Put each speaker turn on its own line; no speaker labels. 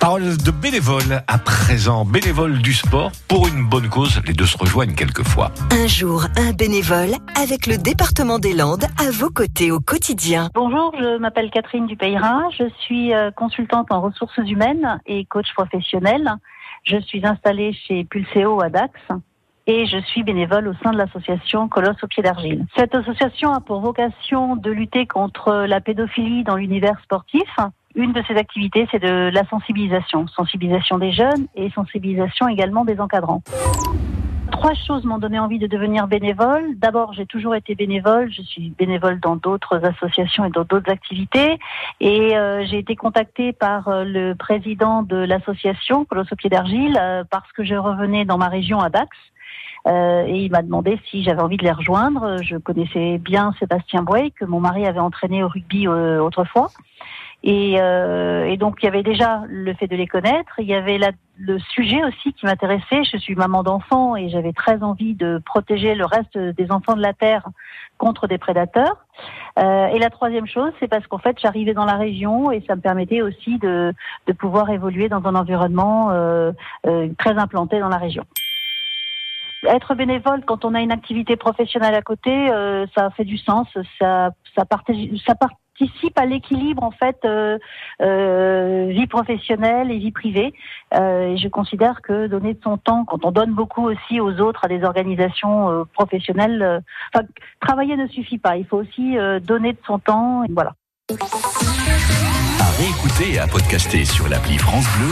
Parole de bénévole à présent, bénévole du sport pour une bonne cause. Les deux se rejoignent quelquefois.
Un jour, un bénévole avec le département des Landes à vos côtés au quotidien.
Bonjour, je m'appelle Catherine Dupeyrin. Je suis euh, consultante en ressources humaines et coach professionnel. Je suis installée chez Pulseo à Dax et je suis bénévole au sein de l'association Colosse au pied d'argile. Cette association a pour vocation de lutter contre la pédophilie dans l'univers sportif. Une de ses activités, c'est de la sensibilisation, sensibilisation des jeunes et sensibilisation également des encadrants. Trois choses m'ont donné envie de devenir bénévole. D'abord, j'ai toujours été bénévole. Je suis bénévole dans d'autres associations et dans d'autres activités. Et euh, j'ai été contactée par euh, le président de l'association Colosse au pied d'argile euh, parce que je revenais dans ma région à Dax. Euh, et il m'a demandé si j'avais envie de les rejoindre. Je connaissais bien Sébastien Boy, que mon mari avait entraîné au rugby euh, autrefois. Et, euh, et, donc il y avait déjà le fait de les connaître, il y avait la, le sujet aussi qui m'intéressait. Je suis maman d'enfants et j'avais très envie de protéger le reste des enfants de la terre contre des prédateurs. Euh, et la troisième chose, c'est parce qu'en fait j'arrivais dans la région et ça me permettait aussi de, de pouvoir évoluer dans un environnement euh, euh très implanté dans la région être bénévole quand on a une activité professionnelle à côté, euh, ça fait du sens, ça, ça, partage, ça participe à l'équilibre en fait euh, euh, vie professionnelle et vie privée. Euh, et je considère que donner de son temps, quand on donne beaucoup aussi aux autres, à des organisations professionnelles, travailler ne suffit pas. Il faut aussi donner de son temps. Voilà.
À réécouter et à podcaster sur l'appli France Bleu.